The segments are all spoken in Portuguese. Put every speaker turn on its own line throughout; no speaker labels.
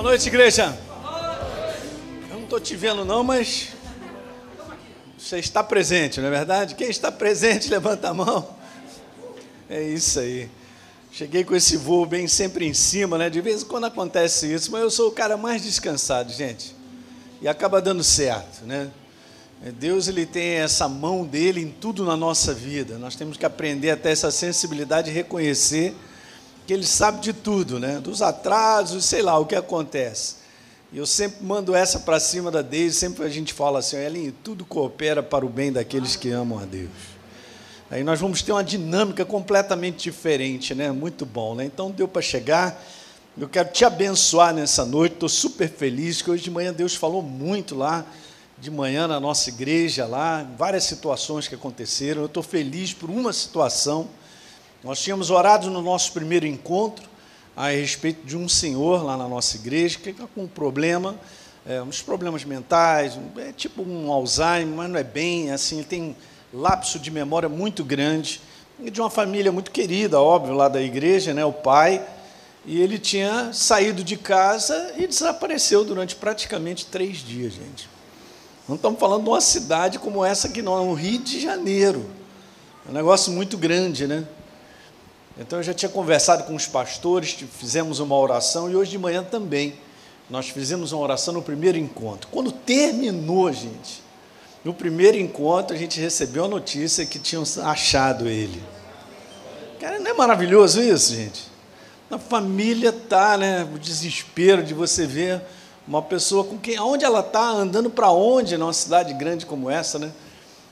Boa noite, igreja. Eu não estou te vendo não, mas você está presente, não é verdade? Quem está presente, levanta a mão. É isso aí. Cheguei com esse voo bem sempre em cima, né? De vez em quando acontece isso, mas eu sou o cara mais descansado, gente. E acaba dando certo, né? Deus ele tem essa mão dele em tudo na nossa vida. Nós temos que aprender até essa sensibilidade e reconhecer que ele sabe de tudo, né? Dos atrasos, sei lá, o que acontece. E eu sempre mando essa para cima da Deus, sempre a gente fala assim, Elinho, tudo coopera para o bem daqueles que amam a Deus. Aí nós vamos ter uma dinâmica completamente diferente, né? Muito bom, né? Então deu para chegar. Eu quero te abençoar nessa noite. Estou super feliz que hoje de manhã Deus falou muito lá de manhã na nossa igreja lá, várias situações que aconteceram. Eu estou feliz por uma situação. Nós tínhamos orado no nosso primeiro encontro a respeito de um senhor lá na nossa igreja que está com um problema, é, uns problemas mentais, é tipo um Alzheimer, mas não é bem assim, ele tem lapso de memória muito grande, e de uma família muito querida, óbvio, lá da igreja, né, o pai, e ele tinha saído de casa e desapareceu durante praticamente três dias, gente. Não estamos falando de uma cidade como essa aqui, não, é o Rio de Janeiro. É um negócio muito grande, né? Então eu já tinha conversado com os pastores, fizemos uma oração e hoje de manhã também nós fizemos uma oração no primeiro encontro. Quando terminou, gente, no primeiro encontro a gente recebeu a notícia que tinham achado ele. Cara, não é maravilhoso isso, gente? Na família tá, né? O desespero de você ver uma pessoa com quem, aonde ela está, andando para onde, numa cidade grande como essa, né?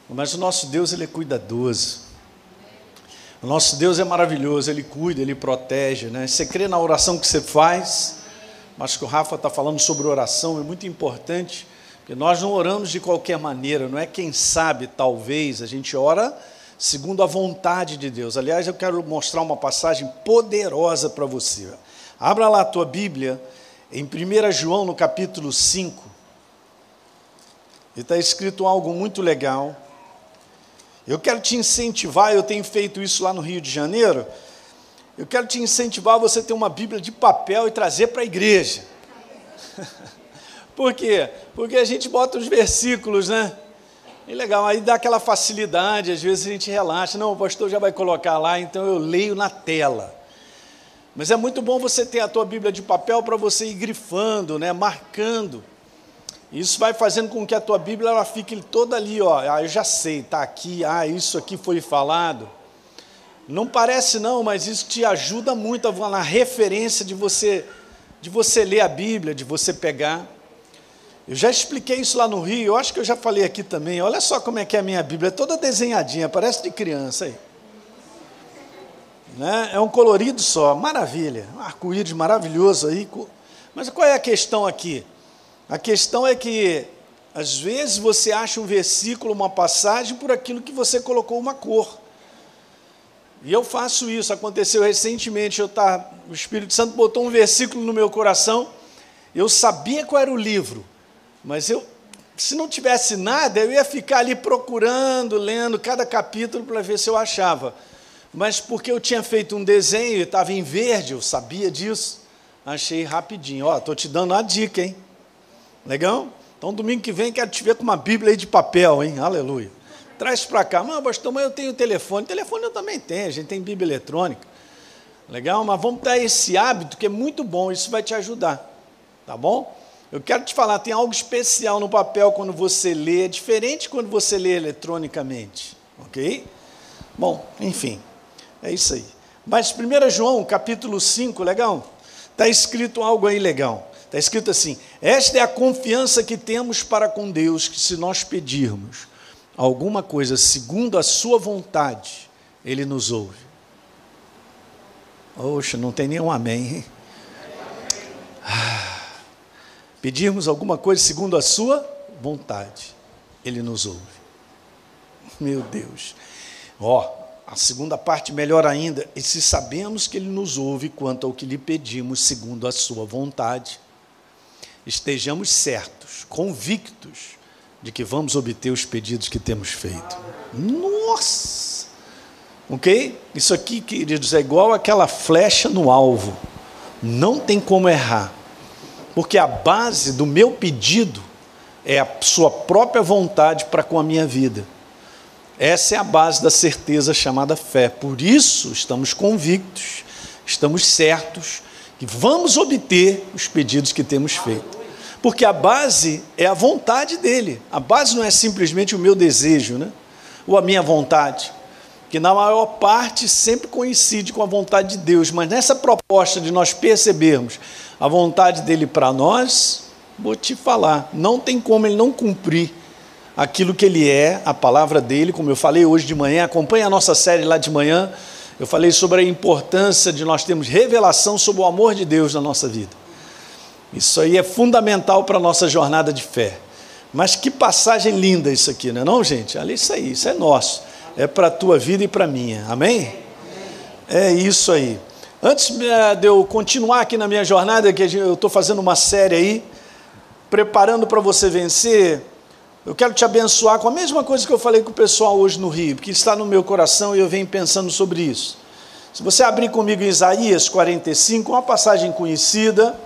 Mas o nosso Deus, ele é cuidadoso. O nosso Deus é maravilhoso, Ele cuida, Ele protege. Né? Você crê na oração que você faz, mas que o Rafa está falando sobre oração, é muito importante, porque nós não oramos de qualquer maneira, não é quem sabe, talvez, a gente ora segundo a vontade de Deus. Aliás, eu quero mostrar uma passagem poderosa para você. Abra lá a tua Bíblia, em 1 João, no capítulo 5, e está escrito algo muito legal. Eu quero te incentivar, eu tenho feito isso lá no Rio de Janeiro. Eu quero te incentivar a você ter uma Bíblia de papel e trazer para a igreja. Por quê? Porque a gente bota os versículos, né? E legal, aí dá aquela facilidade, às vezes a gente relaxa. Não, o pastor já vai colocar lá, então eu leio na tela. Mas é muito bom você ter a tua Bíblia de papel para você ir grifando, né, marcando. Isso vai fazendo com que a tua Bíblia ela fique toda ali, ó. Ah, eu já sei, está aqui, ah, isso aqui foi falado. Não parece não, mas isso te ajuda muito na referência de você de você ler a Bíblia, de você pegar. Eu já expliquei isso lá no Rio, eu acho que eu já falei aqui também. Olha só como é que é a minha Bíblia, é toda desenhadinha, parece de criança aí. Né? É um colorido só, maravilha, um arco-íris maravilhoso aí. Mas qual é a questão aqui? A questão é que, às vezes, você acha um versículo, uma passagem, por aquilo que você colocou uma cor. E eu faço isso, aconteceu recentemente, eu tá, o Espírito Santo botou um versículo no meu coração, eu sabia qual era o livro, mas eu, se não tivesse nada, eu ia ficar ali procurando, lendo cada capítulo para ver se eu achava. Mas porque eu tinha feito um desenho e estava em verde, eu sabia disso, achei rapidinho. Ó, estou te dando uma dica, hein? Legal? Então, domingo que vem, quero te ver com uma Bíblia aí de papel, hein? Aleluia. Traz para cá. Mas, pastor, mas eu tenho telefone. Telefone eu também tenho, a gente tem Bíblia eletrônica. Legal? Mas vamos ter esse hábito que é muito bom, isso vai te ajudar. Tá bom? Eu quero te falar, tem algo especial no papel quando você lê, é diferente quando você lê eletronicamente. Ok? Bom, enfim, é isso aí. Mas 1 João, capítulo 5, legal? Está escrito algo aí legal. Está escrito assim: Esta é a confiança que temos para com Deus, que se nós pedirmos alguma coisa segundo a Sua vontade, Ele nos ouve. Oxe, não tem nenhum amém. Ah, pedirmos alguma coisa segundo a Sua vontade, Ele nos ouve. Meu Deus. Ó, a segunda parte melhor ainda, e se sabemos que Ele nos ouve quanto ao que lhe pedimos segundo a Sua vontade, estejamos certos, convictos de que vamos obter os pedidos que temos feito. Nossa! Ok? Isso aqui, queridos, é igual aquela flecha no alvo. Não tem como errar. Porque a base do meu pedido é a sua própria vontade para com a minha vida. Essa é a base da certeza chamada fé. Por isso, estamos convictos, estamos certos que vamos obter os pedidos que temos feito. Porque a base é a vontade dele. A base não é simplesmente o meu desejo, né? ou a minha vontade, que na maior parte sempre coincide com a vontade de Deus. Mas nessa proposta de nós percebermos a vontade dele para nós, vou te falar, não tem como ele não cumprir aquilo que ele é, a palavra dele, como eu falei hoje de manhã, acompanha a nossa série lá de manhã. Eu falei sobre a importância de nós termos revelação sobre o amor de Deus na nossa vida. Isso aí é fundamental para a nossa jornada de fé. Mas que passagem linda isso aqui, não é não, gente? Olha isso aí, isso é nosso. É para a tua vida e para a minha. Amém? É isso aí. Antes eh, de eu continuar aqui na minha jornada, que eu estou fazendo uma série aí, preparando para você vencer, eu quero te abençoar com a mesma coisa que eu falei com o pessoal hoje no Rio, que está no meu coração e eu venho pensando sobre isso. Se você abrir comigo em Isaías 45, uma passagem conhecida,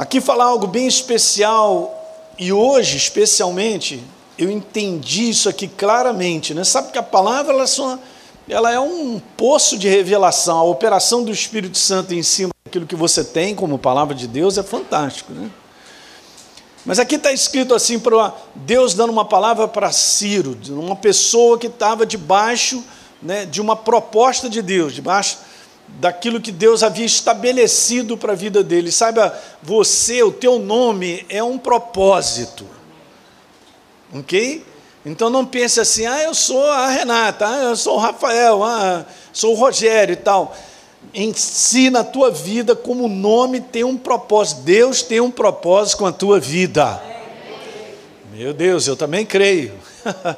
aqui falar algo bem especial e hoje, especialmente, eu entendi isso aqui claramente. Né? Sabe que a palavra ela, só, ela é um poço de revelação, a operação do Espírito Santo em cima daquilo que você tem como palavra de Deus é fantástico. Né? Mas aqui está escrito assim para Deus dando uma palavra para Ciro, uma pessoa que estava debaixo né, de uma proposta de Deus, debaixo daquilo que Deus havia estabelecido para a vida dele. Saiba, você, o teu nome é um propósito. Ok? Então não pense assim, ah, eu sou a Renata, ah, eu sou o Rafael, ah, sou o Rogério e tal ensina a tua vida como o nome tem um propósito. Deus tem um propósito com a tua vida. Meu Deus, eu também creio.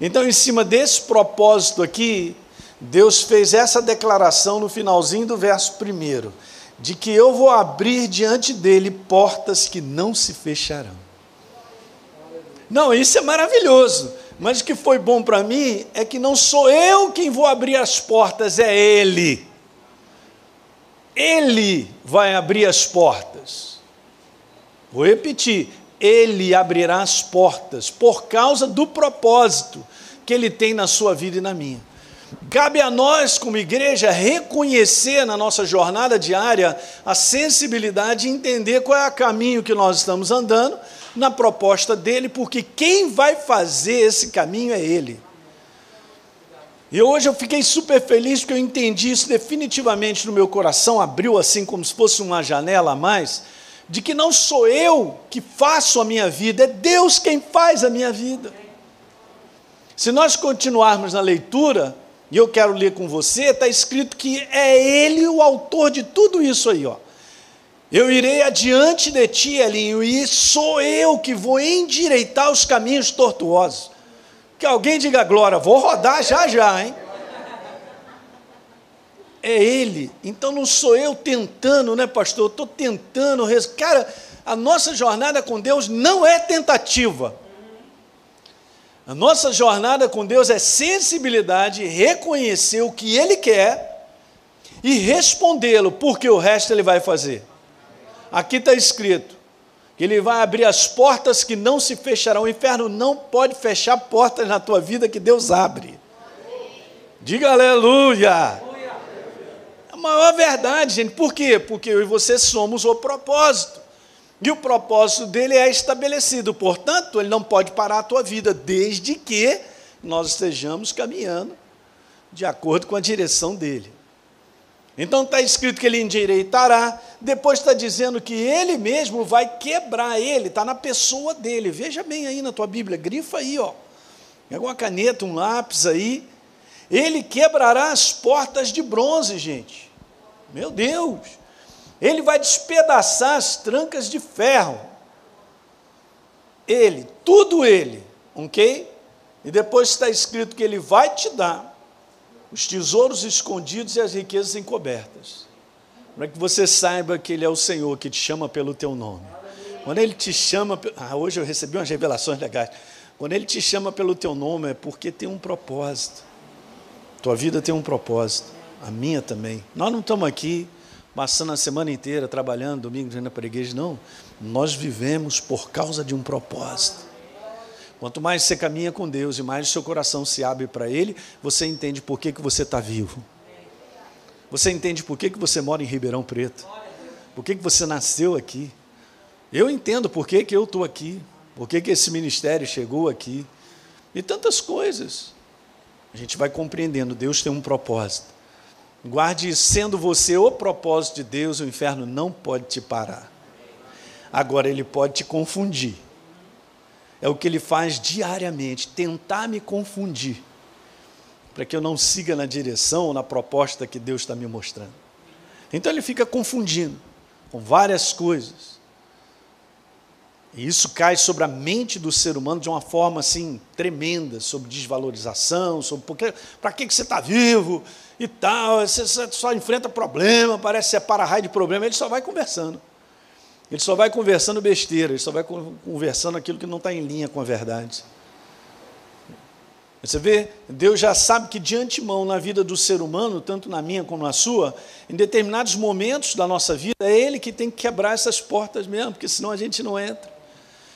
então, em cima desse propósito aqui, Deus fez essa declaração no finalzinho do verso primeiro, de que eu vou abrir diante dele portas que não se fecharão. Não, isso é maravilhoso. Mas o que foi bom para mim é que não sou eu quem vou abrir as portas, é Ele. Ele vai abrir as portas. Vou repetir: Ele abrirá as portas por causa do propósito que Ele tem na sua vida e na minha. Cabe a nós, como igreja, reconhecer na nossa jornada diária a sensibilidade e entender qual é o caminho que nós estamos andando na proposta dele, porque quem vai fazer esse caminho é Ele. E hoje eu fiquei super feliz porque eu entendi isso definitivamente no meu coração, abriu assim como se fosse uma janela a mais, de que não sou eu que faço a minha vida, é Deus quem faz a minha vida. Se nós continuarmos na leitura, e eu quero ler com você, está escrito que é Ele o autor de tudo isso aí, ó. Eu irei adiante de ti, Elinho, e sou eu que vou endireitar os caminhos tortuosos. Que alguém diga glória, vou rodar já já, hein? É Ele. Então não sou eu tentando, né, pastor? Eu estou tentando. Cara, a nossa jornada com Deus não é tentativa. A nossa jornada com Deus é sensibilidade, reconhecer o que Ele quer e respondê-lo, porque o resto Ele vai fazer. Aqui está escrito: que Ele vai abrir as portas que não se fecharão. O inferno não pode fechar portas na tua vida que Deus abre. Diga aleluia. É a maior verdade, gente. Por quê? Porque eu e você somos o propósito. E o propósito dele é estabelecido. Portanto, ele não pode parar a tua vida, desde que nós estejamos caminhando de acordo com a direção dele. Então está escrito que ele endireitará, depois está dizendo que ele mesmo vai quebrar ele, está na pessoa dele. Veja bem aí na tua Bíblia, grifa aí, ó. Pega uma caneta, um lápis aí. Ele quebrará as portas de bronze, gente. Meu Deus! Ele vai despedaçar as trancas de ferro. Ele, tudo ele, ok? E depois está escrito que ele vai te dar os tesouros escondidos e as riquezas encobertas, para que você saiba que Ele é o Senhor que te chama pelo teu nome. Quando Ele te chama, ah, hoje eu recebi umas revelações legais. Quando Ele te chama pelo teu nome é porque tem um propósito. Tua vida tem um propósito, a minha também. Nós não estamos aqui passando a semana inteira trabalhando, domingo indo para a igreja. Não. Nós vivemos por causa de um propósito. Quanto mais você caminha com Deus e mais seu coração se abre para Ele, você entende por que, que você está vivo. Você entende por que, que você mora em Ribeirão Preto. Por que, que você nasceu aqui. Eu entendo por que, que eu estou aqui. Por que, que esse ministério chegou aqui. E tantas coisas. A gente vai compreendendo. Deus tem um propósito. Guarde, sendo você o propósito de Deus, o inferno não pode te parar. Agora, ele pode te confundir é o que ele faz diariamente, tentar me confundir, para que eu não siga na direção ou na proposta que Deus está me mostrando. Então ele fica confundindo com várias coisas. E isso cai sobre a mente do ser humano de uma forma assim tremenda, sobre desvalorização, sobre para que, que você está vivo e tal, você só enfrenta problema, parece ser para-raio de problema, ele só vai conversando. Ele só vai conversando besteira, ele só vai conversando aquilo que não está em linha com a verdade. Você vê, Deus já sabe que de antemão na vida do ser humano, tanto na minha como na sua, em determinados momentos da nossa vida, é Ele que tem que quebrar essas portas mesmo, porque senão a gente não entra.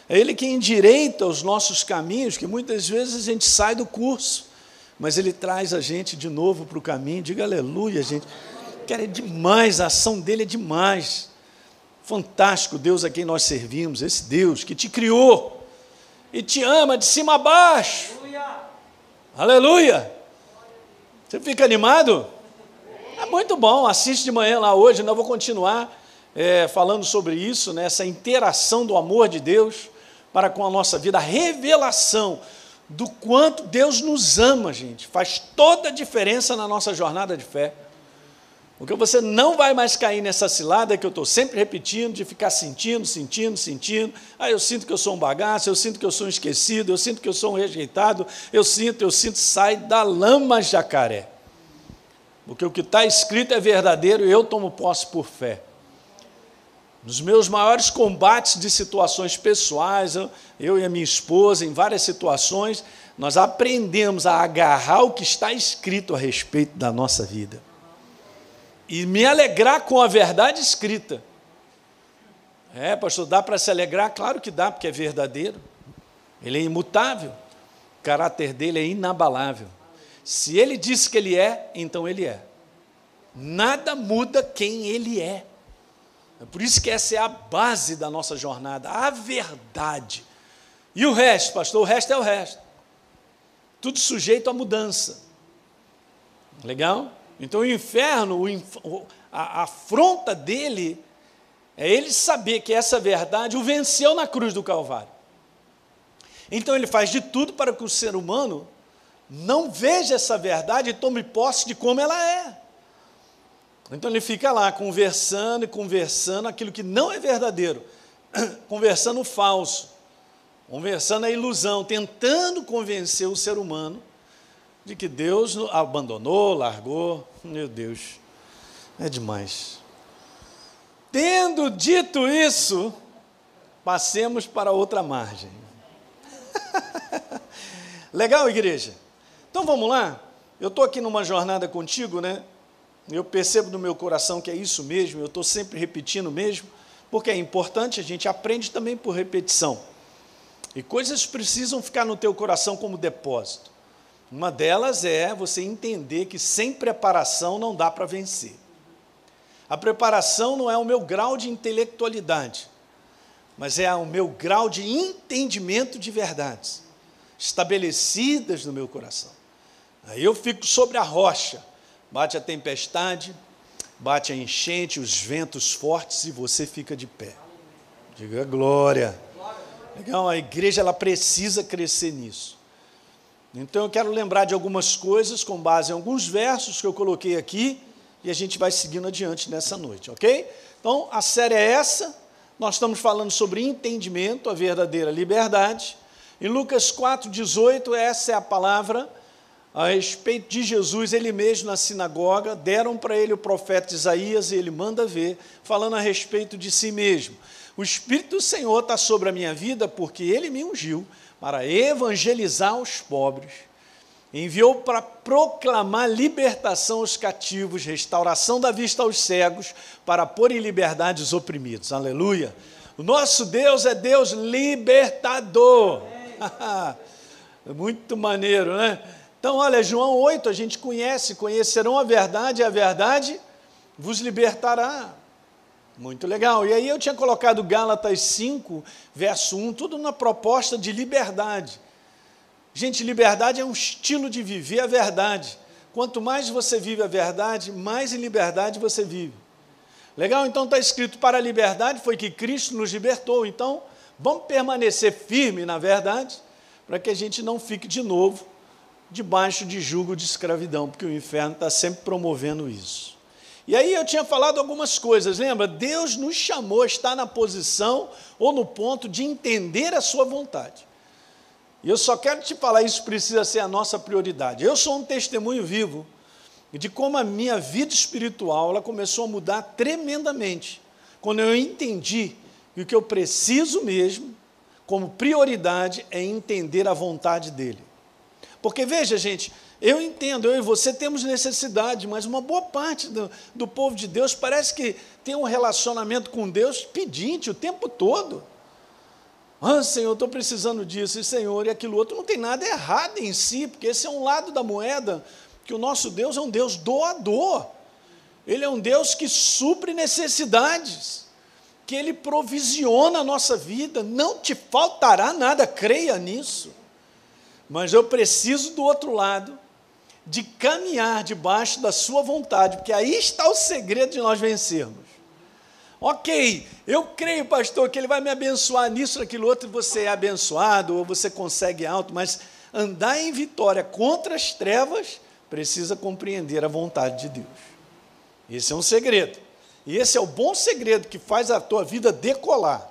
É Ele que endireita os nossos caminhos, que muitas vezes a gente sai do curso, mas Ele traz a gente de novo para o caminho. Diga aleluia, gente. Cara, é demais, a ação dele é demais. Fantástico Deus a quem nós servimos, esse Deus que te criou e te ama de cima a baixo. Aleluia! Aleluia. Você fica animado? É muito bom, assiste de manhã lá hoje, ainda vou continuar é, falando sobre isso, né, essa interação do amor de Deus para com a nossa vida, a revelação do quanto Deus nos ama, gente, faz toda a diferença na nossa jornada de fé. Porque você não vai mais cair nessa cilada que eu estou sempre repetindo, de ficar sentindo, sentindo, sentindo. Ah, eu sinto que eu sou um bagaço, eu sinto que eu sou um esquecido, eu sinto que eu sou um rejeitado, eu sinto, eu sinto, sai da lama jacaré. Porque o que está escrito é verdadeiro e eu tomo posse por fé. Nos meus maiores combates de situações pessoais, eu, eu e a minha esposa, em várias situações, nós aprendemos a agarrar o que está escrito a respeito da nossa vida e me alegrar com a verdade escrita. É, pastor, dá para se alegrar? Claro que dá, porque é verdadeiro. Ele é imutável. O caráter dele é inabalável. Se ele disse que ele é, então ele é. Nada muda quem ele é. É por isso que essa é a base da nossa jornada, a verdade. E o resto, pastor, o resto é o resto. Tudo sujeito à mudança. Legal? Então o inferno, a afronta dele é ele saber que essa verdade o venceu na cruz do Calvário. Então ele faz de tudo para que o ser humano não veja essa verdade e tome posse de como ela é. Então ele fica lá conversando e conversando aquilo que não é verdadeiro, conversando falso, conversando a ilusão, tentando convencer o ser humano de que Deus abandonou, largou. Meu Deus, é demais. Tendo dito isso, passemos para outra margem. Legal, igreja? Então vamos lá? Eu estou aqui numa jornada contigo, né? Eu percebo no meu coração que é isso mesmo, eu estou sempre repetindo mesmo, porque é importante, a gente aprende também por repetição. E coisas precisam ficar no teu coração como depósito. Uma delas é você entender que sem preparação não dá para vencer. A preparação não é o meu grau de intelectualidade, mas é o meu grau de entendimento de verdades estabelecidas no meu coração. Aí eu fico sobre a rocha, bate a tempestade, bate a enchente, os ventos fortes e você fica de pé. Diga glória. Legal, a igreja ela precisa crescer nisso. Então eu quero lembrar de algumas coisas com base em alguns versos que eu coloquei aqui e a gente vai seguindo adiante nessa noite, ok? Então a série é essa. Nós estamos falando sobre entendimento, a verdadeira liberdade. Em Lucas 4,18, essa é a palavra a respeito de Jesus, ele mesmo na sinagoga, deram para ele o profeta Isaías e ele manda ver, falando a respeito de si mesmo. O Espírito do Senhor está sobre a minha vida porque ele me ungiu para evangelizar os pobres. enviou para proclamar libertação aos cativos, restauração da vista aos cegos, para pôr em liberdade os oprimidos. Aleluia. O nosso Deus é Deus libertador. Muito maneiro, né? Então, olha, João 8, a gente conhece, conhecerão a verdade e a verdade vos libertará. Muito legal. E aí eu tinha colocado Gálatas 5, verso 1, tudo na proposta de liberdade. Gente, liberdade é um estilo de viver a verdade. Quanto mais você vive a verdade, mais em liberdade você vive. Legal? Então está escrito: para a liberdade foi que Cristo nos libertou. Então, vamos permanecer firme na verdade, para que a gente não fique de novo debaixo de jugo de escravidão, porque o inferno está sempre promovendo isso. E aí eu tinha falado algumas coisas, lembra? Deus nos chamou a estar na posição ou no ponto de entender a sua vontade. E eu só quero te falar, isso precisa ser a nossa prioridade. Eu sou um testemunho vivo de como a minha vida espiritual ela começou a mudar tremendamente quando eu entendi que o que eu preciso mesmo, como prioridade, é entender a vontade dele. Porque veja, gente, eu entendo, eu e você temos necessidade, mas uma boa parte do, do povo de Deus parece que tem um relacionamento com Deus pedinte o tempo todo. Ah, Senhor, estou precisando disso, e Senhor, e aquilo outro. Não tem nada errado em si, porque esse é um lado da moeda, que o nosso Deus é um Deus doador. Ele é um Deus que supre necessidades, que Ele provisiona a nossa vida, não te faltará nada, creia nisso. Mas eu preciso do outro lado, de caminhar debaixo da Sua vontade, porque aí está o segredo de nós vencermos. Ok, eu creio, pastor, que Ele vai me abençoar nisso, naquilo outro, você é abençoado, ou você consegue alto, mas andar em vitória contra as trevas precisa compreender a vontade de Deus. Esse é um segredo. E esse é o bom segredo que faz a tua vida decolar.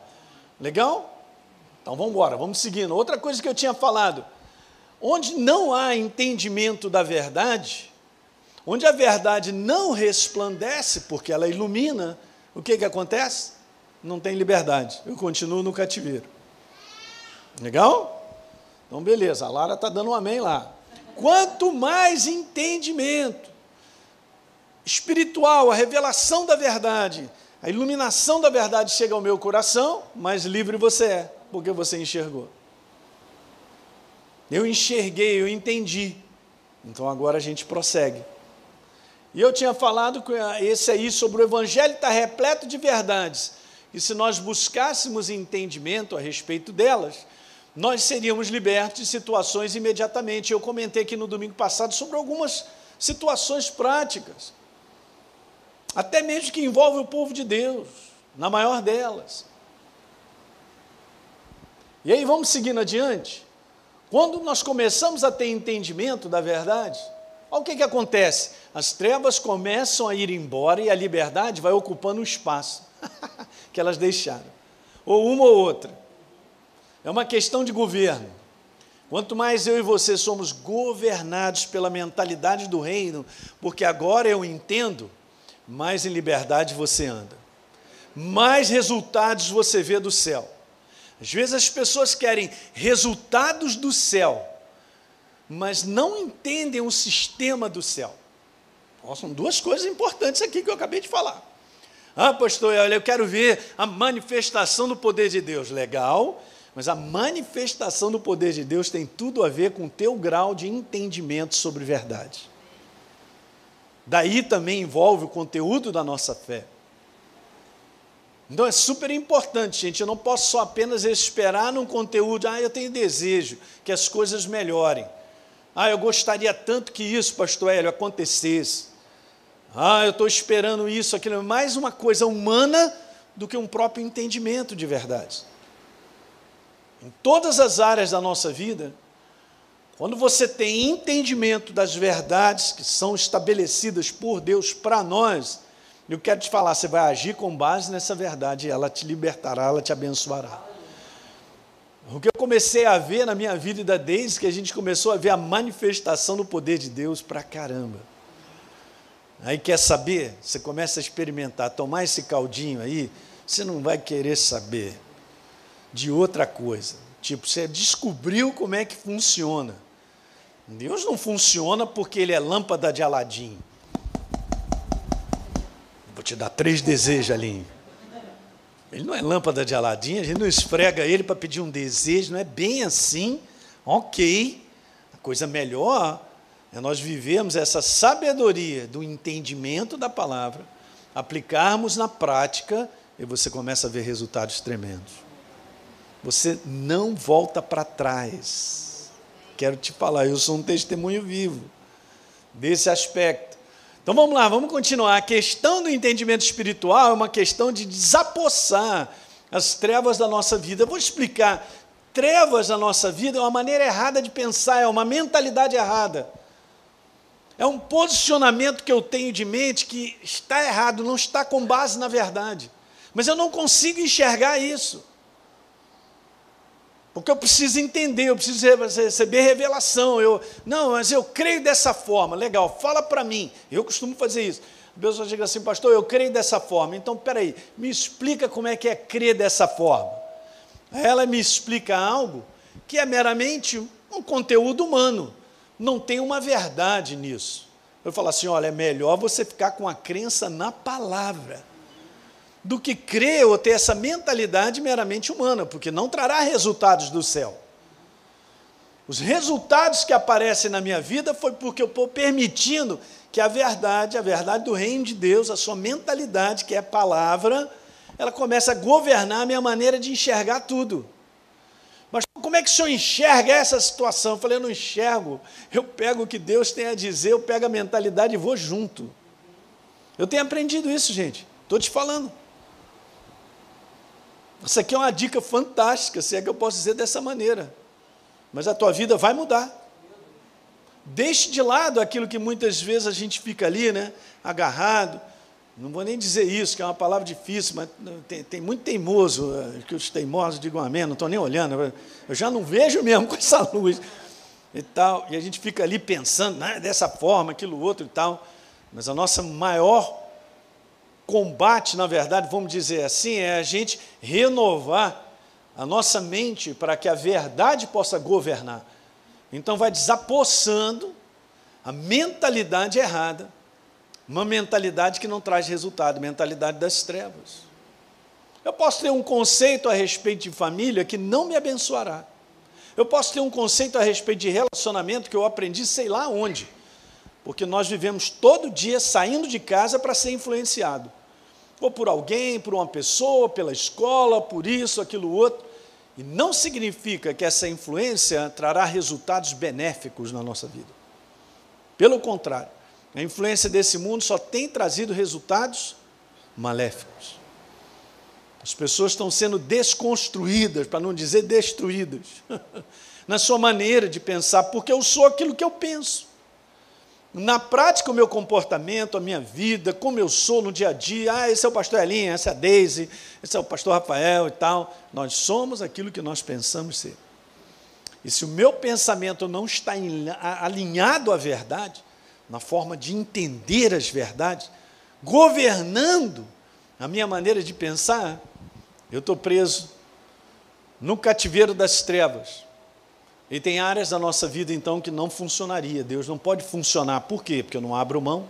Legal? Então vamos embora, vamos seguindo. Outra coisa que eu tinha falado, onde não há entendimento da verdade, onde a verdade não resplandece, porque ela ilumina, o que, que acontece? Não tem liberdade. Eu continuo no cativeiro. Legal? Então, beleza. A Lara está dando um amém lá. Quanto mais entendimento espiritual, a revelação da verdade, a iluminação da verdade chega ao meu coração, mais livre você é, porque você enxergou. Eu enxerguei, eu entendi. Então agora a gente prossegue. E eu tinha falado com esse aí sobre o Evangelho está repleto de verdades. E se nós buscássemos entendimento a respeito delas, nós seríamos libertos de situações imediatamente. Eu comentei aqui no domingo passado sobre algumas situações práticas, até mesmo que envolvem o povo de Deus, na maior delas. E aí vamos seguindo adiante. Quando nós começamos a ter entendimento da verdade, olha o que, que acontece. As trevas começam a ir embora e a liberdade vai ocupando o espaço que elas deixaram. Ou uma ou outra. É uma questão de governo. Quanto mais eu e você somos governados pela mentalidade do reino, porque agora eu entendo, mais em liberdade você anda. Mais resultados você vê do céu. Às vezes as pessoas querem resultados do céu, mas não entendem o sistema do céu. São duas coisas importantes aqui que eu acabei de falar. Ah, pastor, eu quero ver a manifestação do poder de Deus. Legal, mas a manifestação do poder de Deus tem tudo a ver com o teu grau de entendimento sobre verdade. Daí também envolve o conteúdo da nossa fé. Então é super importante, gente. Eu não posso só apenas esperar num conteúdo, ah, eu tenho desejo que as coisas melhorem. Ah, eu gostaria tanto que isso, pastor Hélio, acontecesse. Ah, eu estou esperando isso, aquilo. Mais uma coisa humana do que um próprio entendimento de verdade. Em todas as áreas da nossa vida, quando você tem entendimento das verdades que são estabelecidas por Deus para nós, eu quero te falar, você vai agir com base nessa verdade, ela te libertará, ela te abençoará. O que eu comecei a ver na minha vida e da Deise, que a gente começou a ver a manifestação do poder de Deus para caramba. Aí quer saber? Você começa a experimentar, tomar esse caldinho aí, você não vai querer saber de outra coisa. Tipo, você descobriu como é que funciona. Deus não funciona porque ele é lâmpada de Aladim. Te dar três desejos, Alinho. Ele não é lâmpada de Aladim, a gente não esfrega ele para pedir um desejo, não é bem assim. Ok, a coisa melhor é nós vivemos essa sabedoria do entendimento da palavra, aplicarmos na prática e você começa a ver resultados tremendos. Você não volta para trás. Quero te falar, eu sou um testemunho vivo desse aspecto. Então vamos lá, vamos continuar. A questão do entendimento espiritual é uma questão de desapossar as trevas da nossa vida. Eu vou explicar. Trevas da nossa vida é uma maneira errada de pensar, é uma mentalidade errada. É um posicionamento que eu tenho de mente que está errado, não está com base na verdade. Mas eu não consigo enxergar isso. Porque eu preciso entender, eu preciso receber revelação. Eu, não, mas eu creio dessa forma. Legal, fala para mim. Eu costumo fazer isso. A pessoa chega assim, pastor, eu creio dessa forma. Então, peraí, me explica como é que é crer dessa forma. Ela me explica algo que é meramente um conteúdo humano. Não tem uma verdade nisso. Eu falo assim: olha, é melhor você ficar com a crença na palavra do que crer ou ter essa mentalidade meramente humana, porque não trará resultados do céu. Os resultados que aparecem na minha vida foi porque eu estou permitindo que a verdade, a verdade do reino de Deus, a sua mentalidade, que é a palavra, ela começa a governar a minha maneira de enxergar tudo. Mas como é que o senhor enxerga essa situação? Eu falei, eu não enxergo. Eu pego o que Deus tem a dizer, eu pego a mentalidade e vou junto. Eu tenho aprendido isso, gente. Estou te falando. Isso aqui é uma dica fantástica, se é que eu posso dizer dessa maneira. Mas a tua vida vai mudar. Deixe de lado aquilo que muitas vezes a gente fica ali, né, agarrado. Não vou nem dizer isso, que é uma palavra difícil, mas tem, tem muito teimoso, eh, que os teimosos digam amém, não estou nem olhando, eu já não vejo mesmo com essa luz e tal, e a gente fica ali pensando, né, dessa forma, aquilo outro e tal, mas a nossa maior combate, na verdade, vamos dizer assim, é a gente renovar a nossa mente para que a verdade possa governar. Então, vai desapossando a mentalidade errada, uma mentalidade que não traz resultado, mentalidade das trevas. Eu posso ter um conceito a respeito de família que não me abençoará. Eu posso ter um conceito a respeito de relacionamento que eu aprendi sei lá onde. Porque nós vivemos todo dia saindo de casa para ser influenciado ou por alguém, por uma pessoa, pela escola, por isso, aquilo outro. E não significa que essa influência trará resultados benéficos na nossa vida. Pelo contrário, a influência desse mundo só tem trazido resultados maléficos. As pessoas estão sendo desconstruídas, para não dizer destruídas, na sua maneira de pensar, porque eu sou aquilo que eu penso na prática, o meu comportamento, a minha vida, como eu sou no dia a dia, ah, esse é o pastor Elinha, essa é a Deise, esse é o pastor Rafael e tal. Nós somos aquilo que nós pensamos ser. E se o meu pensamento não está alinhado à verdade, na forma de entender as verdades, governando a minha maneira de pensar, eu estou preso no cativeiro das trevas. E tem áreas da nossa vida, então, que não funcionaria. Deus não pode funcionar. Por quê? Porque eu não abro mão.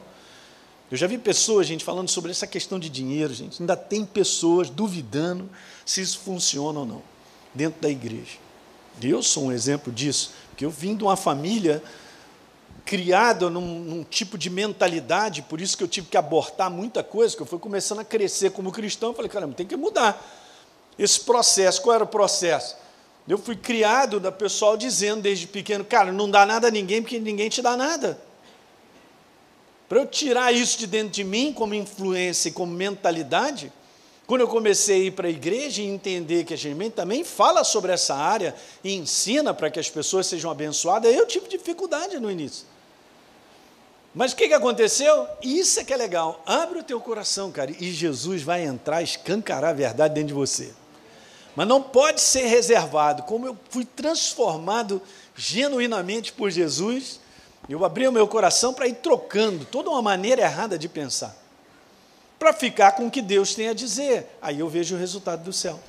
Eu já vi pessoas, gente, falando sobre essa questão de dinheiro, gente. Ainda tem pessoas duvidando se isso funciona ou não, dentro da igreja. Eu sou um exemplo disso, porque eu vim de uma família criada num, num, tipo de mentalidade, por isso que eu tive que abortar muita coisa, que eu fui começando a crescer como cristão, eu falei, caramba, tem que mudar esse processo. Qual era o processo? Eu fui criado da pessoal dizendo desde pequeno, cara, não dá nada a ninguém porque ninguém te dá nada. Para eu tirar isso de dentro de mim como influência e como mentalidade, quando eu comecei a ir para a igreja e entender que a gente também fala sobre essa área e ensina para que as pessoas sejam abençoadas, eu tive dificuldade no início. Mas o que, que aconteceu? Isso é que é legal. Abre o teu coração, cara, e Jesus vai entrar, escancarar a verdade dentro de você mas não pode ser reservado. Como eu fui transformado genuinamente por Jesus, eu abri o meu coração para ir trocando toda uma maneira errada de pensar, para ficar com o que Deus tem a dizer. Aí eu vejo o resultado do céu.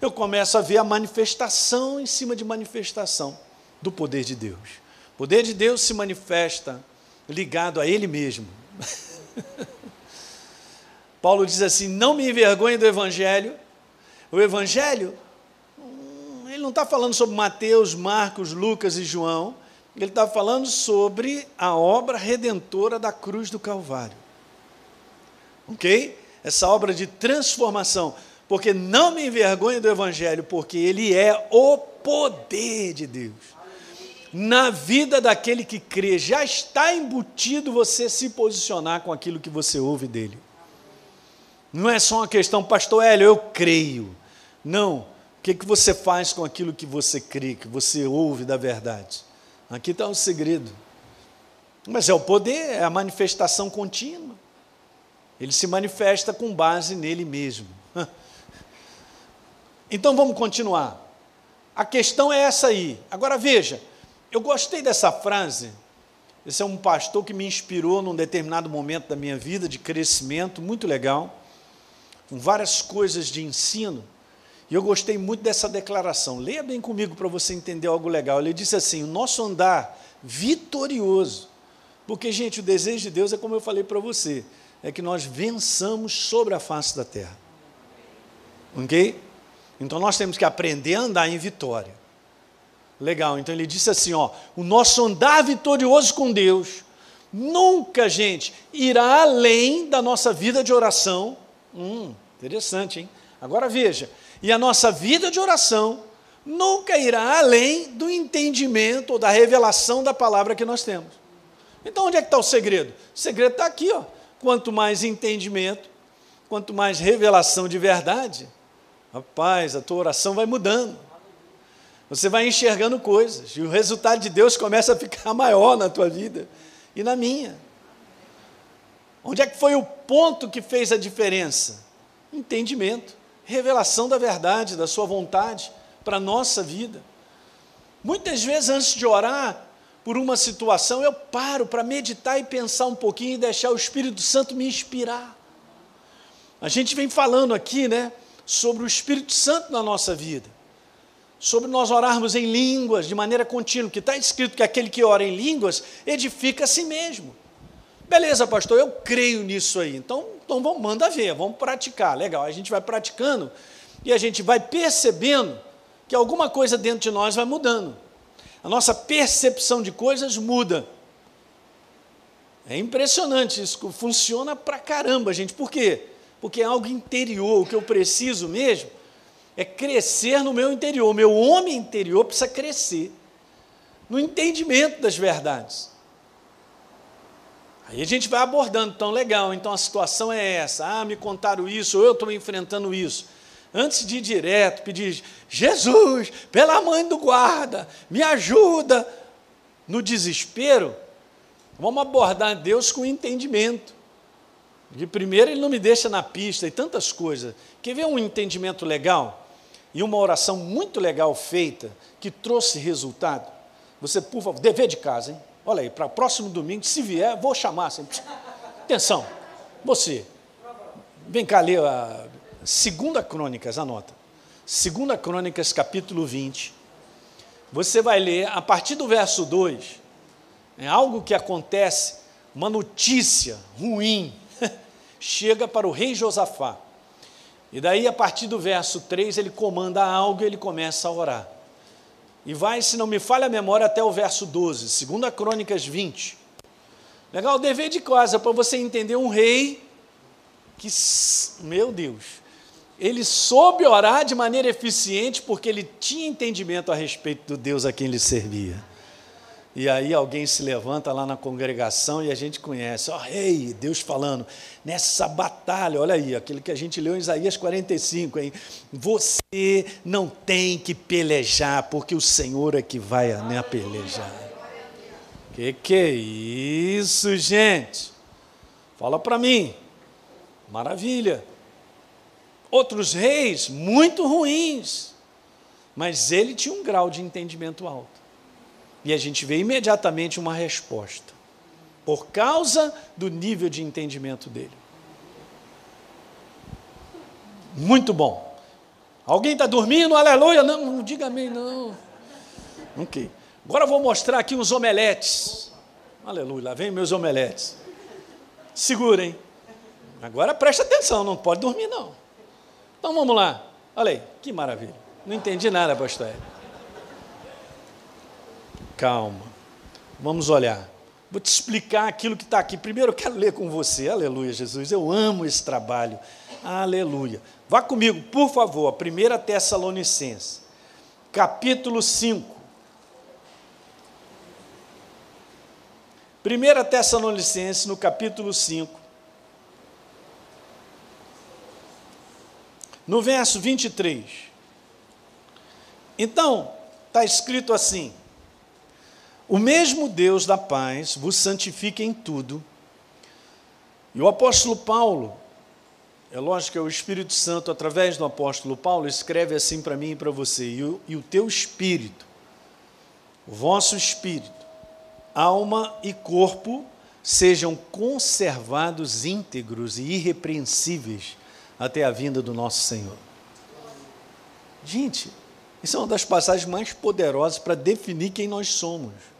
Eu começo a ver a manifestação em cima de manifestação. do poder de Deus. O poder de Deus se manifesta ligado a Ele mesmo. Paulo diz assim: Não me envergonhe do Evangelho. O Evangelho, hum, ele não está falando sobre Mateus, Marcos, Lucas e João, ele está falando sobre a obra redentora da cruz do Calvário. Ok? Essa obra de transformação. Porque não me envergonhe do Evangelho, porque ele é o poder de Deus. Na vida daquele que crê, já está embutido você se posicionar com aquilo que você ouve dele. Não é só uma questão, pastor Hélio, eu creio. Não. O que, que você faz com aquilo que você crê, que você ouve da verdade? Aqui está o um segredo. Mas é o poder, é a manifestação contínua. Ele se manifesta com base nele mesmo. Então vamos continuar. A questão é essa aí. Agora veja, eu gostei dessa frase. Esse é um pastor que me inspirou num determinado momento da minha vida de crescimento, muito legal com várias coisas de ensino. E eu gostei muito dessa declaração. Leia bem comigo para você entender algo legal. Ele disse assim: o nosso andar vitorioso. Porque, gente, o desejo de Deus é como eu falei para você: é que nós vençamos sobre a face da terra. Ok? Então nós temos que aprender a andar em vitória. Legal, então ele disse assim: ó, o nosso andar vitorioso com Deus nunca, gente, irá além da nossa vida de oração Hum, interessante, hein? Agora veja, e a nossa vida de oração nunca irá além do entendimento ou da revelação da palavra que nós temos. Então, onde é que está o segredo? O segredo está aqui, ó. Quanto mais entendimento, quanto mais revelação de verdade, rapaz, a tua oração vai mudando. Você vai enxergando coisas, e o resultado de Deus começa a ficar maior na tua vida e na minha. Onde é que foi o ponto que fez a diferença? Entendimento, revelação da verdade, da sua vontade para a nossa vida. Muitas vezes, antes de orar por uma situação, eu paro para meditar e pensar um pouquinho e deixar o Espírito Santo me inspirar. A gente vem falando aqui, né, sobre o Espírito Santo na nossa vida, sobre nós orarmos em línguas de maneira contínua, que está escrito que aquele que ora em línguas edifica a si mesmo. Beleza, pastor, eu creio nisso aí. Então, então vamos, manda ver, vamos praticar. Legal, a gente vai praticando e a gente vai percebendo que alguma coisa dentro de nós vai mudando. A nossa percepção de coisas muda. É impressionante isso, funciona pra caramba, gente. Por quê? Porque é algo interior, o que eu preciso mesmo é crescer no meu interior. O meu homem interior precisa crescer no entendimento das verdades. Aí a gente vai abordando, então legal, então a situação é essa, ah, me contaram isso, ou eu estou enfrentando isso. Antes de ir direto, pedir, Jesus, pela mãe do guarda, me ajuda. No desespero, vamos abordar Deus com entendimento. De primeiro, Ele não me deixa na pista e tantas coisas. Quer ver um entendimento legal? E uma oração muito legal feita, que trouxe resultado? Você, por favor, dever de casa, hein? Olha aí, para o próximo domingo, se vier, vou chamar. Assim. Atenção, você. Vem cá ler a Segunda Crônicas, anota. Segunda Crônicas, capítulo 20. Você vai ler, a partir do verso 2, é algo que acontece, uma notícia ruim, chega para o rei Josafá. E daí, a partir do verso 3, ele comanda algo e ele começa a orar. E vai, se não me falha a memória, até o verso 12, 2 Crônicas 20. Legal, dever de casa, para você entender um rei que, meu Deus, ele soube orar de maneira eficiente porque ele tinha entendimento a respeito do Deus a quem ele servia. E aí alguém se levanta lá na congregação e a gente conhece, ó oh, rei, Deus falando, nessa batalha, olha aí, aquele que a gente leu em Isaías 45, hein? Você não tem que pelejar, porque o Senhor é que vai né, pelejar. Que que é isso, gente? Fala para mim. Maravilha. Outros reis muito ruins, mas ele tinha um grau de entendimento alto. E a gente vê imediatamente uma resposta, por causa do nível de entendimento dele. Muito bom. Alguém está dormindo? Aleluia! Não, não diga amém, não. Ok. Agora eu vou mostrar aqui uns omeletes. Aleluia, lá vem meus omeletes. Segurem. Agora preste atenção, não pode dormir não. Então vamos lá. Olha aí, que maravilha. Não entendi nada, pastor. Calma. Vamos olhar. Vou te explicar aquilo que está aqui. Primeiro eu quero ler com você. Aleluia, Jesus. Eu amo esse trabalho. Aleluia. Vá comigo, por favor, a 1 Tessalonicenses, capítulo 5. 1 Tessalonicenses, no capítulo 5, no verso 23. Então, está escrito assim: O mesmo Deus da paz vos santifique em tudo. E o apóstolo Paulo, é lógico que é o Espírito Santo, através do apóstolo Paulo, escreve assim para mim e para você: e o, e o teu espírito, o vosso espírito, alma e corpo sejam conservados íntegros e irrepreensíveis até a vinda do nosso Senhor. Gente, isso é uma das passagens mais poderosas para definir quem nós somos.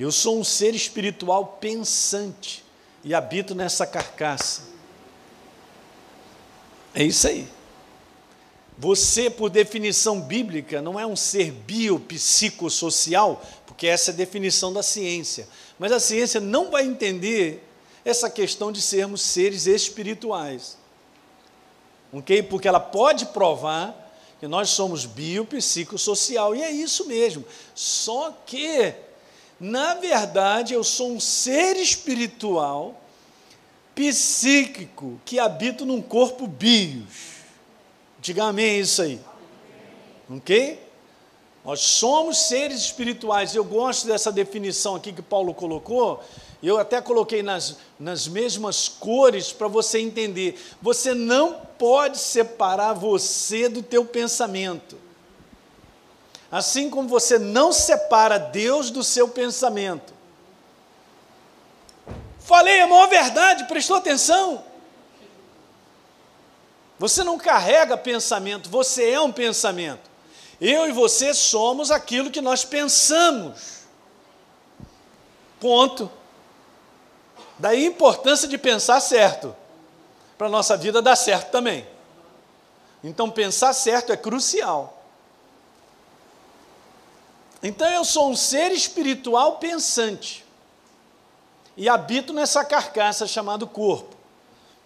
Eu sou um ser espiritual pensante e habito nessa carcaça. É isso aí. Você, por definição bíblica, não é um ser biopsicossocial, porque essa é a definição da ciência. Mas a ciência não vai entender essa questão de sermos seres espirituais. Ok? Porque ela pode provar que nós somos biopsicossocial, e é isso mesmo. Só que, na verdade, eu sou um ser espiritual psíquico que habita num corpo bios. Diga amém isso aí. Ok? Nós somos seres espirituais. Eu gosto dessa definição aqui que Paulo colocou. Eu até coloquei nas, nas mesmas cores para você entender. Você não pode separar você do teu pensamento. Assim como você não separa Deus do seu pensamento. Falei a maior verdade, prestou atenção? Você não carrega pensamento, você é um pensamento. Eu e você somos aquilo que nós pensamos. Ponto. Daí a importância de pensar certo, para a nossa vida dar certo também. Então, pensar certo é crucial. Então, eu sou um ser espiritual pensante e habito nessa carcaça chamada corpo.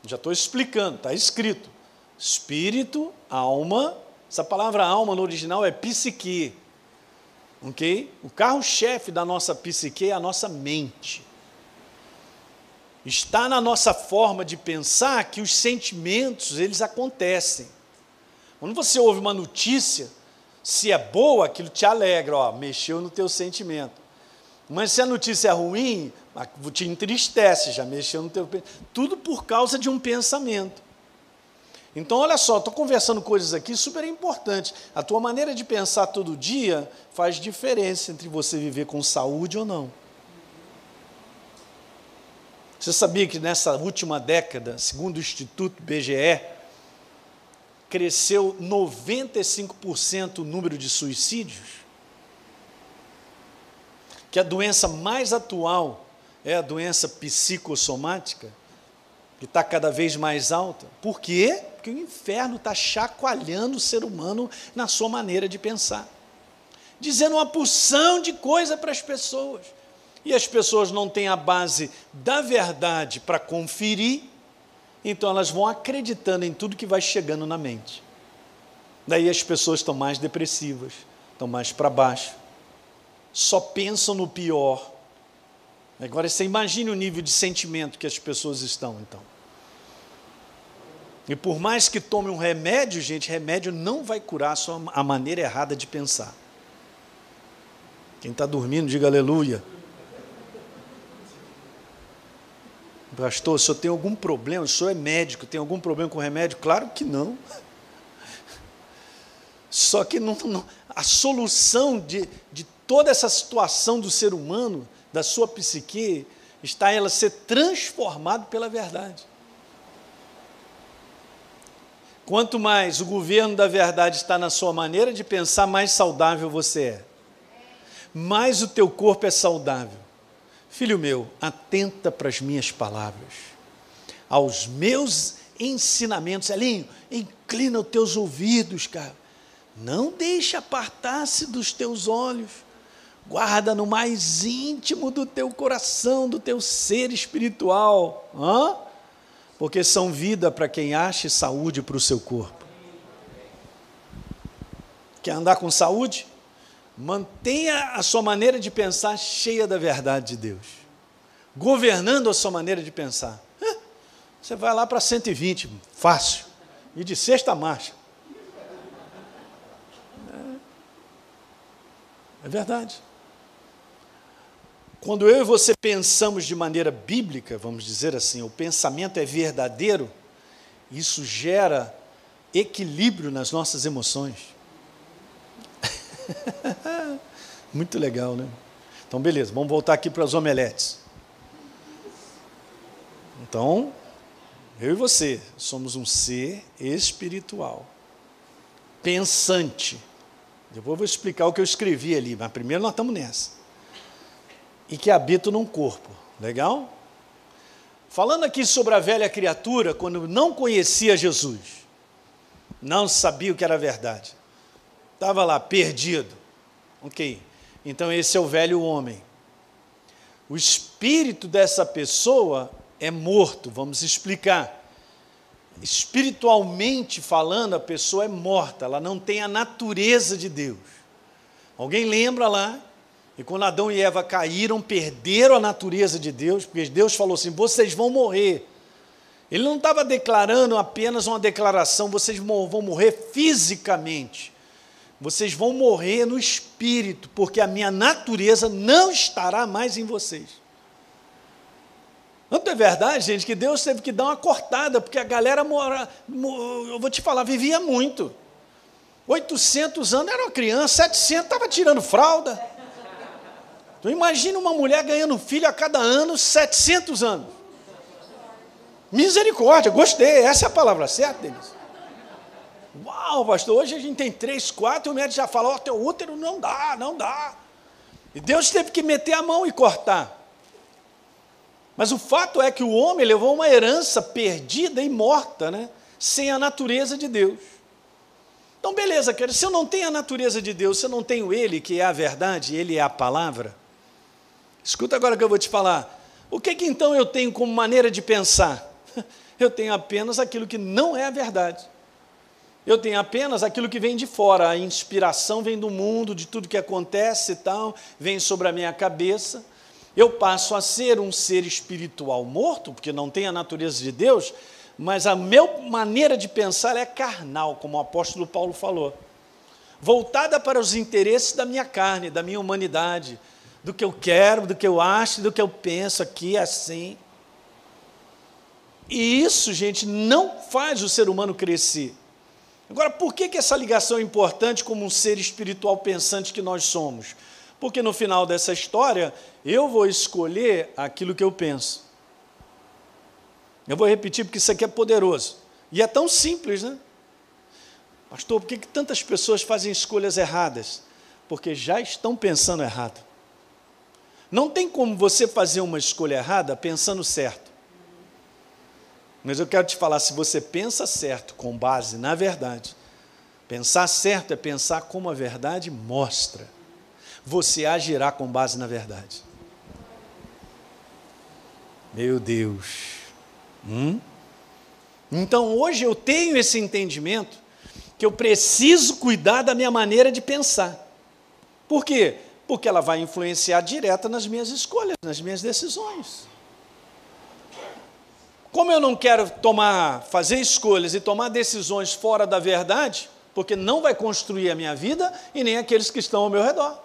Já estou explicando, está escrito. Espírito, alma, essa palavra alma no original é psique. Ok? O carro-chefe da nossa psique é a nossa mente. Está na nossa forma de pensar que os sentimentos, eles acontecem. Quando você ouve uma notícia, se é boa, aquilo te alegra, ó, mexeu no teu sentimento. Mas se a notícia é ruim, te entristece, já mexeu no teu tudo por causa de um pensamento. Então, olha só, estou conversando coisas aqui super importantes. A tua maneira de pensar todo dia faz diferença entre você viver com saúde ou não. Você sabia que nessa última década, segundo o Instituto BGE, cresceu 95% o número de suicídios? Que a doença mais atual é a doença psicossomática, que está cada vez mais alta. Por quê? Porque o inferno está chacoalhando o ser humano na sua maneira de pensar, dizendo uma porção de coisa para as pessoas. E as pessoas não têm a base da verdade para conferir, então elas vão acreditando em tudo que vai chegando na mente. Daí as pessoas estão mais depressivas, estão mais para baixo, só pensam no pior, Agora você imagine o nível de sentimento que as pessoas estão, então. E por mais que tome um remédio, gente, remédio não vai curar a maneira errada de pensar. Quem está dormindo, diga aleluia. Pastor, o senhor tem algum problema? O senhor é médico, tem algum problema com remédio? Claro que não. Só que não, não, a solução de, de toda essa situação do ser humano da sua psique está ela ser transformada pela verdade. Quanto mais o governo da verdade está na sua maneira de pensar, mais saudável você é. mais o teu corpo é saudável. Filho meu, atenta para as minhas palavras, aos meus ensinamentos. Elinho, inclina os teus ouvidos, cara. Não deixe apartar-se dos teus olhos. Guarda no mais íntimo do teu coração, do teu ser espiritual. Hã? Porque são vida para quem acha e saúde para o seu corpo. Quer andar com saúde? Mantenha a sua maneira de pensar cheia da verdade de Deus, governando a sua maneira de pensar. Você vai lá para 120, fácil, e de sexta marcha. É, é verdade. Quando eu e você pensamos de maneira bíblica, vamos dizer assim, o pensamento é verdadeiro, isso gera equilíbrio nas nossas emoções. Muito legal, né? Então, beleza, vamos voltar aqui para as omeletes. Então, eu e você somos um ser espiritual, pensante. Depois eu vou explicar o que eu escrevi ali, mas primeiro nós estamos nessa. E que habita num corpo, legal? Falando aqui sobre a velha criatura, quando não conhecia Jesus, não sabia o que era verdade estava lá perdido. Ok, então esse é o velho homem. O espírito dessa pessoa é morto, vamos explicar. Espiritualmente falando, a pessoa é morta, ela não tem a natureza de Deus. Alguém lembra lá? E quando Adão e Eva caíram, perderam a natureza de Deus, porque Deus falou assim: vocês vão morrer. Ele não estava declarando apenas uma declaração, vocês vão morrer fisicamente vocês vão morrer no espírito, porque a minha natureza não estará mais em vocês. Não é verdade, gente, que Deus teve que dar uma cortada, porque a galera mora, eu vou te falar, vivia muito. 800 anos era uma criança, 700 estava tirando fralda. Então imagina uma mulher ganhando filho a cada ano, 700 anos. Misericórdia, gostei, essa é a palavra certa, Denise. Uau, pastor, hoje a gente tem três, quatro, e o médico já fala, ó, oh, teu útero não dá, não dá. E Deus teve que meter a mão e cortar. Mas o fato é que o homem levou uma herança perdida e morta, né? sem a natureza de Deus. Então, beleza, querido, se eu não tenho a natureza de Deus, se eu não tenho Ele, que é a verdade, Ele é a palavra, escuta agora que eu vou te falar. O que, que então eu tenho como maneira de pensar? Eu tenho apenas aquilo que não é a verdade. Eu tenho apenas aquilo que vem de fora, a inspiração vem do mundo, de tudo que acontece e tal, vem sobre a minha cabeça. Eu passo a ser um ser espiritual morto, porque não tem a natureza de Deus, mas a minha maneira de pensar é carnal, como o apóstolo Paulo falou. Voltada para os interesses da minha carne, da minha humanidade, do que eu quero, do que eu acho, do que eu penso aqui assim. E isso, gente, não faz o ser humano crescer. Agora, por que, que essa ligação é importante como um ser espiritual pensante que nós somos? Porque no final dessa história, eu vou escolher aquilo que eu penso. Eu vou repetir porque isso aqui é poderoso. E é tão simples, né? Pastor, por que, que tantas pessoas fazem escolhas erradas? Porque já estão pensando errado. Não tem como você fazer uma escolha errada pensando certo. Mas eu quero te falar: se você pensa certo com base na verdade, pensar certo é pensar como a verdade mostra, você agirá com base na verdade. Meu Deus. Hum? Então hoje eu tenho esse entendimento que eu preciso cuidar da minha maneira de pensar. Por quê? Porque ela vai influenciar direta nas minhas escolhas, nas minhas decisões. Como eu não quero tomar, fazer escolhas e tomar decisões fora da verdade, porque não vai construir a minha vida e nem aqueles que estão ao meu redor.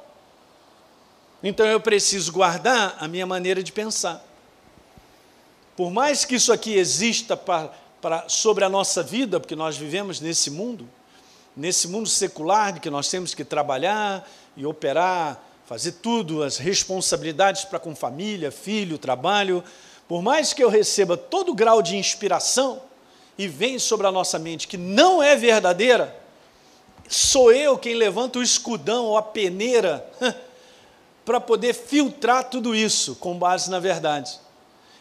Então eu preciso guardar a minha maneira de pensar. Por mais que isso aqui exista pra, sobre a nossa vida, porque nós vivemos nesse mundo, nesse mundo secular de que nós temos que trabalhar e operar, fazer tudo, as responsabilidades para com família, filho, trabalho, por mais que eu receba todo grau de inspiração e vem sobre a nossa mente que não é verdadeira, sou eu quem levanta o escudão ou a peneira para poder filtrar tudo isso com base na verdade.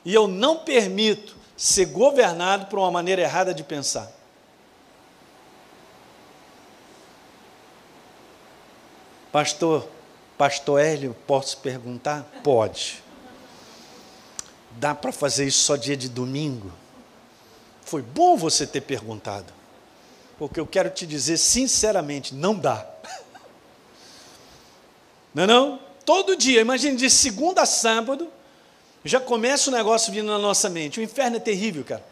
E eu não permito ser governado por uma maneira errada de pensar. Pastor, Pastor Hélio, posso perguntar? Pode. Dá para fazer isso só dia de domingo? Foi bom você ter perguntado. Porque eu quero te dizer sinceramente, não dá. Não é não? Todo dia, imagine de segunda a sábado, já começa o negócio vindo na nossa mente. O inferno é terrível, cara.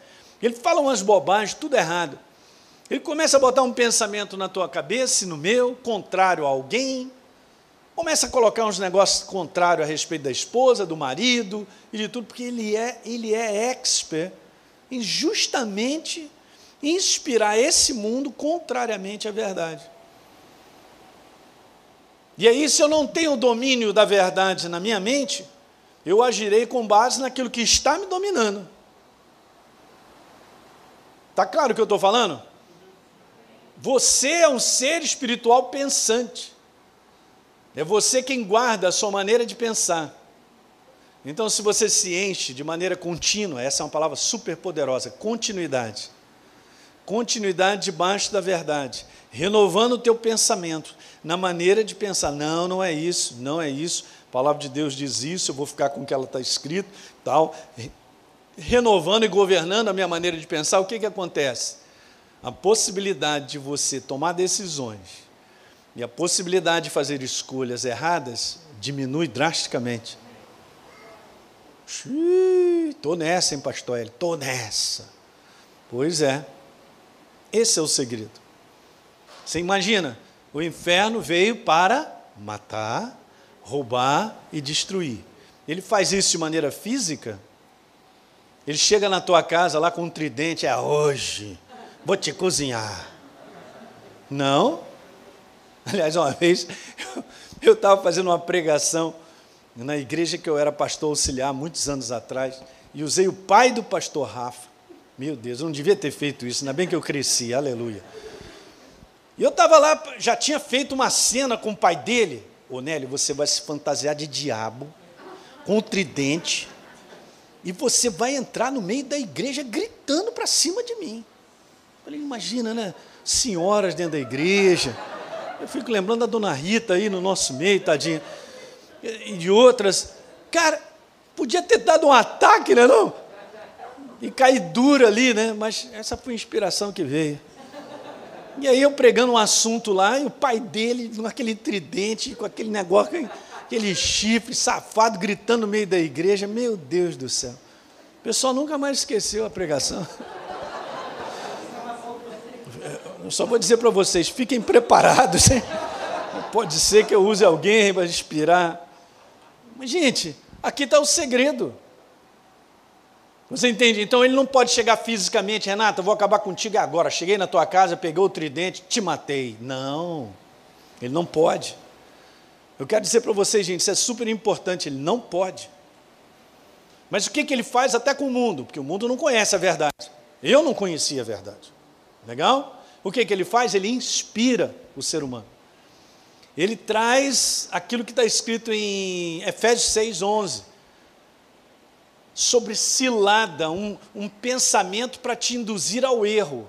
Ele fala umas bobagens, tudo errado. Ele começa a botar um pensamento na tua cabeça e no meu, contrário a alguém. Começa a colocar uns negócios contrários a respeito da esposa, do marido e de tudo, porque ele é, ele é expert em justamente inspirar esse mundo contrariamente à verdade. E aí, se eu não tenho domínio da verdade na minha mente, eu agirei com base naquilo que está me dominando. Está claro o que eu estou falando? Você é um ser espiritual pensante. É você quem guarda a sua maneira de pensar. Então, se você se enche de maneira contínua, essa é uma palavra super poderosa, continuidade. Continuidade debaixo da verdade, renovando o teu pensamento, na maneira de pensar. Não, não é isso, não é isso. A palavra de Deus diz isso, eu vou ficar com o que ela está escrito, tal. Renovando e governando a minha maneira de pensar, o que, que acontece? A possibilidade de você tomar decisões e a possibilidade de fazer escolhas erradas diminui drasticamente. Estou nessa, hein, pastor Estou nessa. Pois é. Esse é o segredo. Você imagina, o inferno veio para matar, roubar e destruir. Ele faz isso de maneira física. Ele chega na tua casa lá com um tridente, é hoje, vou te cozinhar. Não. Aliás, uma vez eu estava fazendo uma pregação na igreja que eu era pastor auxiliar muitos anos atrás, e usei o pai do pastor Rafa. Meu Deus, eu não devia ter feito isso, ainda bem que eu cresci, aleluia. E eu estava lá, já tinha feito uma cena com o pai dele. Ô Nélio, você vai se fantasiar de diabo, com o tridente, e você vai entrar no meio da igreja gritando para cima de mim. Eu falei, imagina, né? Senhoras dentro da igreja. Eu fico lembrando da dona Rita aí no nosso meio, tadinha e de outras. Cara, podia ter dado um ataque, né? Não? E cair dura ali, né? Mas essa foi a inspiração que veio. E aí eu pregando um assunto lá, e o pai dele, com aquele tridente, com aquele negócio, aquele chifre safado, gritando no meio da igreja. Meu Deus do céu. O pessoal nunca mais esqueceu a pregação. Eu só vou dizer para vocês, fiquem preparados. Hein? Pode ser que eu use alguém para inspirar. Mas, gente, aqui está o segredo. Você entende? Então ele não pode chegar fisicamente, Renata, eu vou acabar contigo agora. Cheguei na tua casa, peguei o tridente, te matei. Não, ele não pode. Eu quero dizer para vocês, gente, isso é super importante, ele não pode. Mas o que, que ele faz até com o mundo? Porque o mundo não conhece a verdade. Eu não conhecia a verdade. Legal? O que, que ele faz? Ele inspira o ser humano ele traz aquilo que está escrito em Efésios 6, 11, sobre cilada, um, um pensamento para te induzir ao erro.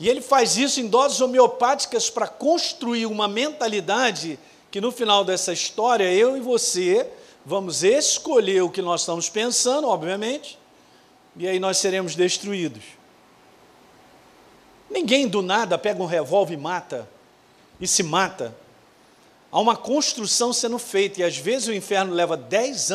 E ele faz isso em doses homeopáticas para construir uma mentalidade que no final dessa história, eu e você vamos escolher o que nós estamos pensando, obviamente, e aí nós seremos destruídos. Ninguém do nada pega um revólver e mata e se mata. Há uma construção sendo feita, e às vezes o inferno leva 10